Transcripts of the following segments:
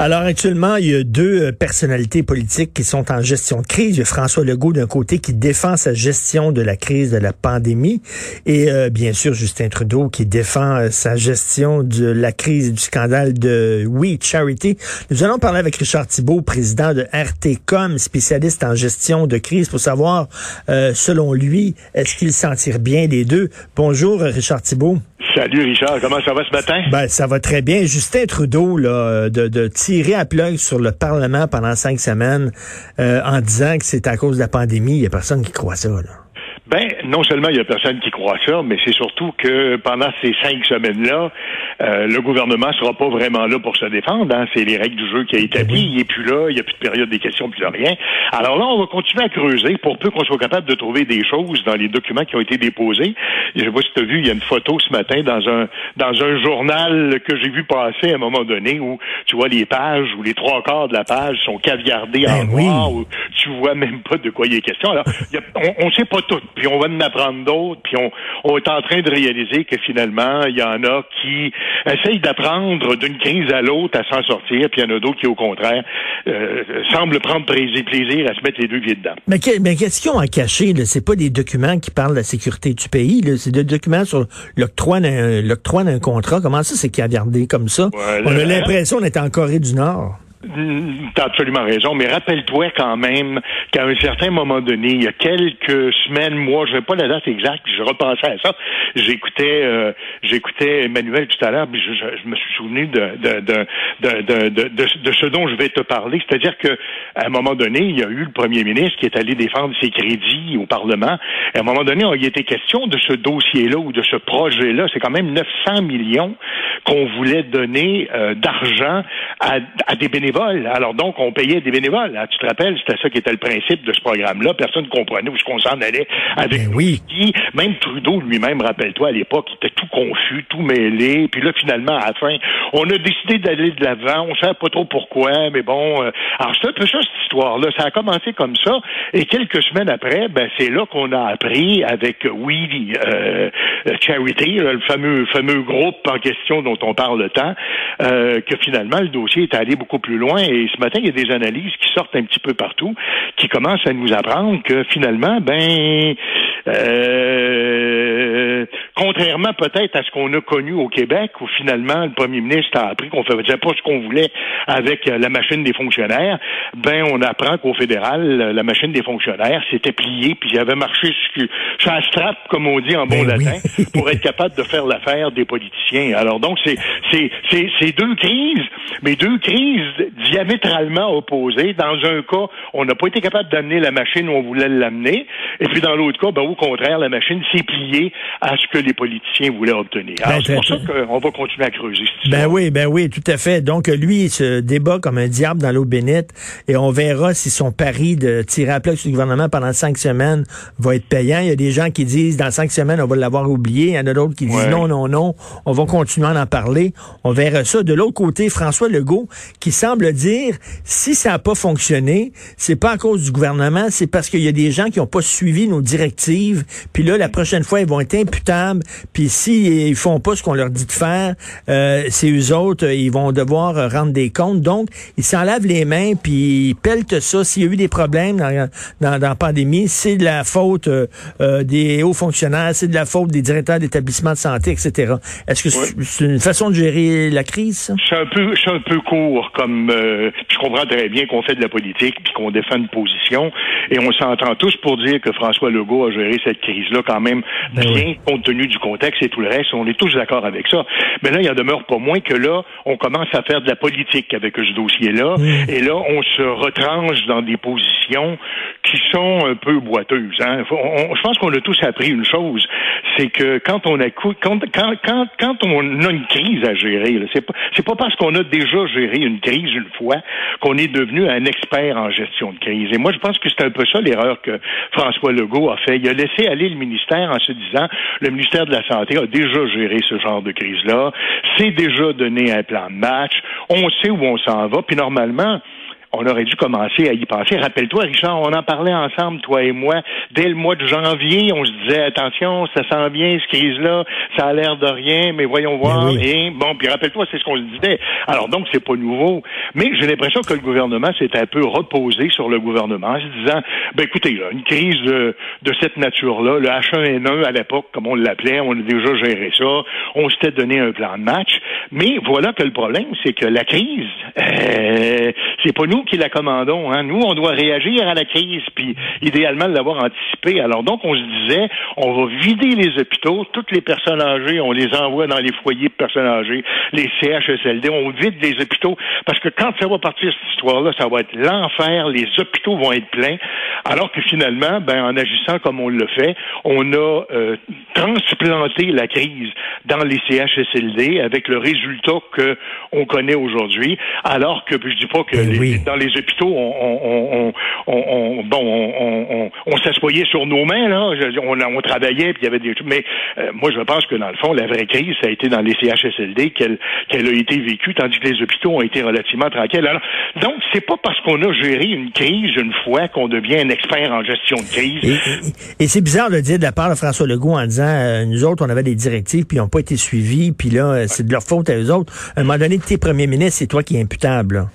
Alors actuellement, il y a deux euh, personnalités politiques qui sont en gestion de crise. Il y a François Legault d'un côté qui défend sa gestion de la crise de la pandémie et euh, bien sûr Justin Trudeau qui défend euh, sa gestion de la crise du scandale de We Charity. Nous allons parler avec Richard Thibault, président de RTCOM, spécialiste en gestion de crise, pour savoir, selon lui, est-ce qu'il s'en tire bien les deux? Bonjour Richard Thibault. Salut Richard, comment ça va ce matin? Ben, ça va très bien. Justin Trudeau, là, de, de tirer à plug sur le Parlement pendant cinq semaines euh, en disant que c'est à cause de la pandémie, il n'y a personne qui croit ça. Là. Ben, non seulement il y a personne qui croit ça, mais c'est surtout que pendant ces cinq semaines-là, euh, le gouvernement sera pas vraiment là pour se défendre. Hein. C'est les règles du jeu qui a établi. Il est plus là, il n'y a plus de période des questions, plus de rien. Alors là, on va continuer à creuser pour peu qu'on soit capable de trouver des choses dans les documents qui ont été déposés. Je sais pas si tu as vu, il y a une photo ce matin dans un dans un journal que j'ai vu passer à un moment donné où tu vois les pages où les trois quarts de la page sont caviardés en Ben oui. noir, où tu vois même pas de quoi il est question. Alors, il y a- on, on sait pas tout puis on va en apprendre d'autres, puis on, on est en train de réaliser que finalement, il y en a qui essayent d'apprendre d'une crise à l'autre à s'en sortir, puis il y en a d'autres qui, au contraire, euh, semblent prendre plaisir, à se mettre les deux pieds dedans. Mais, que- mais qu'est-ce qu'ils ont à cacher? là? C'est pas des documents qui parlent de la sécurité du pays. là. C'est des documents sur l'octroi d'un contrat. Comment ça, c'est caviardé comme ça? On a l'impression d'être en Corée du Nord. T'as absolument raison, mais rappelle-toi quand même qu'à un certain moment donné, il y a quelques semaines, mois, je n'ai pas la date exacte, je repensais à ça. J'écoutais, euh, j'écoutais Emmanuel tout à l'heure, puis je, je- je me suis souvenu de, de, de, de- de ce dont je vais te parler. C'est-à-dire que à un moment donné, il y a eu le premier ministre qui est allé défendre ses crédits au Parlement. À un moment donné, il était question de ce dossier-là ou de ce projet-là. C'est quand même 900 millions qu'on voulait donner euh, d'argent à, à des bénévoles. Alors donc, on payait des bénévoles. Ah, tu te rappelles, c'était ça qui était le principe de ce programme-là. Personne ne comprenait où qu'on s'en allait avec Ben nous. oui. Puis, Même Trudeau lui-même, rappelle-toi, à l'époque, il était tout confus, tout mêlé. Puis là, finalement, à la fin, on a décidé d'aller de l'avant. On ne savait pas trop pourquoi, mais bon. euh, alors, c'est un peu ça, cette histoire-là. Ça a commencé comme ça. Et quelques semaines après, ben, c'est là qu'on a appris avec Oui euh, Charity, le fameux, fameux groupe en question dont on parle tant, euh, que finalement, le dossier est allé beaucoup plus loin. Et ce matin, il y a des analyses qui sortent un petit peu partout, qui commencent à nous apprendre que finalement, ben, euh, contrairement peut-être à ce qu'on a connu au Québec, où finalement le premier ministre a appris qu'on ne faisait pas ce qu'on voulait avec euh, la machine des fonctionnaires, ben on apprend qu'au fédéral, euh, la machine des fonctionnaires s'était pliée, puis il avait marché sur, la strap, comme on dit en bon Ben oui. latin, pour être capable de faire l'affaire des politiciens. Alors donc c'est c'est c'est c'est deux crises, mais deux crises diamétralement opposées. Dans un cas, on n'a pas été capable d'amener la machine où on voulait l'amener, et puis dans l'autre cas, ben, au contraire, la machine s'est pliée à ce que les politiciens voulaient obtenir. Ben, c'est pour ça qu'on va continuer à creuser cette Ben oui, ben oui, tout à fait. Donc, lui, il se débat comme un diable dans l'eau bénite et on verra si son pari de tirer à plat sur le gouvernement pendant cinq semaines va être payant. Il y a des gens qui disent dans cinq semaines, on va l'avoir oublié. Il y en a d'autres qui disent Ouais. non, non, non, on va continuer à en parler. On verra ça. De l'autre côté, François Legault qui semble dire si ça n'a pas fonctionné, c'est pas à cause du gouvernement, c'est parce qu'il y a des gens qui n'ont pas suivi nos directives. Puis là, la prochaine fois, ils vont être Puis s'ils ils font pas ce qu'on leur dit de faire, euh, c'est eux autres, ils vont devoir rendre des comptes. Donc, ils s'en lavent les mains, puis ils pelletent ça. S'il y a eu des problèmes dans, dans, dans la pandémie, c'est de la faute euh, euh, des hauts fonctionnaires, c'est de la faute des directeurs d'établissements de santé, etc. Est-ce que c'est c'est une façon de gérer la crise? C'est un peu, c'est un peu court comme. euh, je comprends très bien qu'on fait de la politique puis qu'on défend une position et on s'entend tous pour dire que François Legault a géré cette crise-là quand même Ben bien oui. Compte tenu du contexte et tout le reste. On est tous d'accord avec ça. Mais là, il en demeure pas moins que là, on commence à faire de la politique avec ce dossier-là et là, on se retranche dans des positions qui sont un peu boiteuses. Hein. On- je pense qu'on a tous appris une chose, c'est que quand on a cou- quand, quand, quand, quand on a une crise à gérer, c'est pas pas parce qu'on a déjà géré une crise une fois qu'on est devenu un expert en gestion de crise. Et moi, je pense que c'est un peu ça l'erreur que François Legault a fait. Il a laissé aller le ministère en se disant le ministère de la Santé a déjà géré ce genre de crise-là, c'est déjà donné un plan de match, on sait où on s'en va, puis normalement, on aurait dû commencer à y penser. Rappelle-toi, Richard, on en parlait ensemble, toi et moi, dès le mois de janvier, on se disait attention, ça sent bien cette crise-là, ça a l'air de rien, mais voyons voir. Et bon, puis rappelle-toi, c'est ce qu'on se disait. Alors donc, c'est pas nouveau. Mais j'ai l'impression que le gouvernement s'est un peu reposé sur le gouvernement en se disant, ben écoutez, une crise de, cette nature-là, le H1N1 à l'époque, comme on l'appelait, on a déjà géré ça, on s'était donné un plan de match. Mais voilà que le problème, c'est que la crise, euh, c'est pas nous qui la commandons. Hein. Nous, on doit réagir à la crise, puis idéalement l'avoir anticipé. Alors donc, on se disait, on va vider les hôpitaux, toutes les personnes âgées, on les envoie dans les foyers de personnes âgées, les CHSLD, on vide les hôpitaux, parce que quand ça va partir cette histoire-là, ça va être l'enfer, les hôpitaux vont être pleins, alors que finalement, ben, en agissant comme on le fait, on a euh, transplanté la crise dans les CHSLD avec le résultat que on connaît aujourd'hui, alors que, je dis pas que eh dans les hôpitaux, on, on, bon, on, s'assoyait sur nos mains, là, on, on travaillait, puis il y avait des mais euh, moi, je pense que dans le fond, la vraie crise, ça a été dans les CHSLD qu'elle qu'elle a été vécue, tandis que les hôpitaux ont été relativement tranquilles. Alors, donc, c'est pas parce qu'on a géré une crise une fois qu'on devient un expert en gestion de crise. Et, c'est bizarre de dire de la part de François Legault en disant, euh, nous autres, on avait des directives, puis ils n'ont pas été suivis, puis là, euh, c'est de leur faute à eux autres. À un moment donné, tes premiers ministres, c'est toi qui es imputable.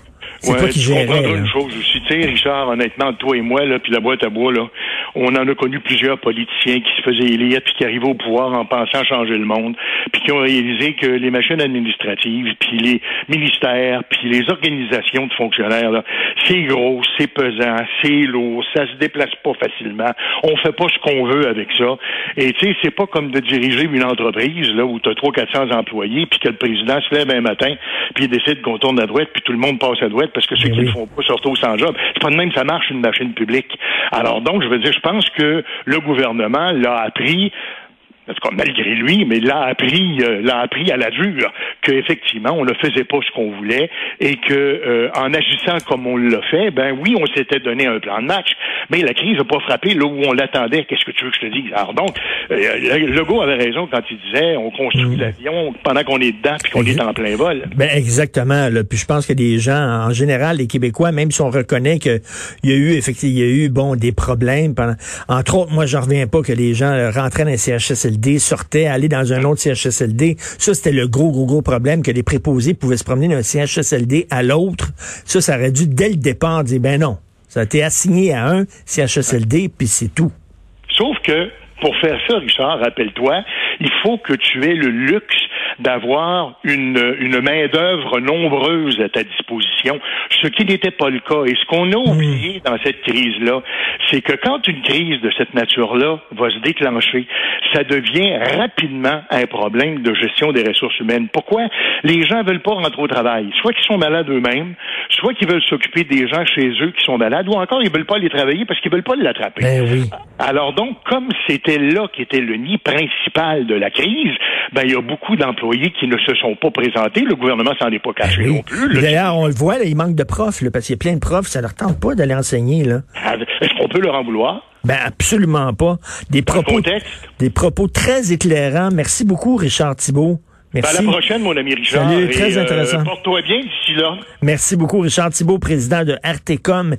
C'est toi qui gérais. une chose aussi. Tu sais, Richard, honnêtement, toi et moi, là, puis la boîte à bois, là, on en a connu plusieurs politiciens qui se faisaient élire puis qui arrivaient au pouvoir en pensant changer le monde, puis qui ont réalisé que les machines administratives, puis les ministères, puis les organisations de fonctionnaires, là, c'est gros, c'est pesant, c'est lourd, ça se déplace pas facilement. On fait pas ce qu'on veut avec ça. Et tu sais, c'est pas comme de diriger une entreprise là où tu as 300 400 employés puis que le président se lève un matin puis il décide qu'on tourne à droite puis tout le monde passe à droite parce que ceux qui ne font pas surtout sans job. C'est pas de même ça marche une machine publique. Alors donc, je veux dire, je pense que le gouvernement l'a appris en tout cas, malgré lui, mais l'a appris, euh, l'a appris à la dure qu'effectivement, on ne faisait pas ce qu'on voulait et que euh, en agissant comme on l'a fait, ben oui, on s'était donné un plan de match, mais la crise n'a pas frappé là où on l'attendait. Qu'est-ce que tu veux que je te dise? Alors donc, euh, Legault avait raison quand il disait on construit mm. l'avion pendant qu'on est dedans puis qu'on est en plein vol. Ben exactement. Là. Puis je pense que des gens, en général, les Québécois, même si on reconnaît qu'il y a eu effectivement, il y a eu bon des problèmes pendant. Entre autres, moi, je reviens pas que les gens rentraient dans les CHSLD sortait aller dans un autre CHSLD. Ça, c'était le gros, gros, gros problème que les préposés pouvaient se promener d'un CHSLD à l'autre. Ça, ça aurait dû, dès le départ, dire, ben non, ça a été assigné à un CHSLD, puis c'est tout. Sauf que, pour faire ça, Richard, rappelle-toi, il faut que tu aies le luxe d'avoir une, une main-d'œuvre nombreuse à ta disposition, ce qui n'était pas le cas. Et ce qu'on a hmm. oublié dans cette crise-là, c'est que quand une crise de cette nature-là va se déclencher, ça devient rapidement un problème de gestion des ressources humaines. Pourquoi? Les gens veulent pas rentrer au travail. Soit qu'ils sont malades eux-mêmes, soit qu'ils veulent s'occuper des gens chez eux qui sont malades, ou encore ils veulent pas aller travailler parce qu'ils veulent pas l'attraper. Ben oui. Alors donc, comme c'était là qui était le nid principal de la crise, ben il y a beaucoup d'emplois qui ne se sont pas présentés. Le gouvernement s'en est pas caché ben non plus. D'ailleurs, on le voit, il manque de profs, parce qu'il y a plein de profs, ça leur tente pas d'aller enseigner. Là. Ah, est-ce qu'on peut leur en vouloir? Ben absolument pas. Des propos, des propos très éclairants. Merci beaucoup, Richard Thibault. Merci. Ben, à la prochaine, mon ami Richard. Salut, très euh, intéressant. Porte-toi bien d'ici là. Merci beaucoup, Richard Thibault, président de RTCOM.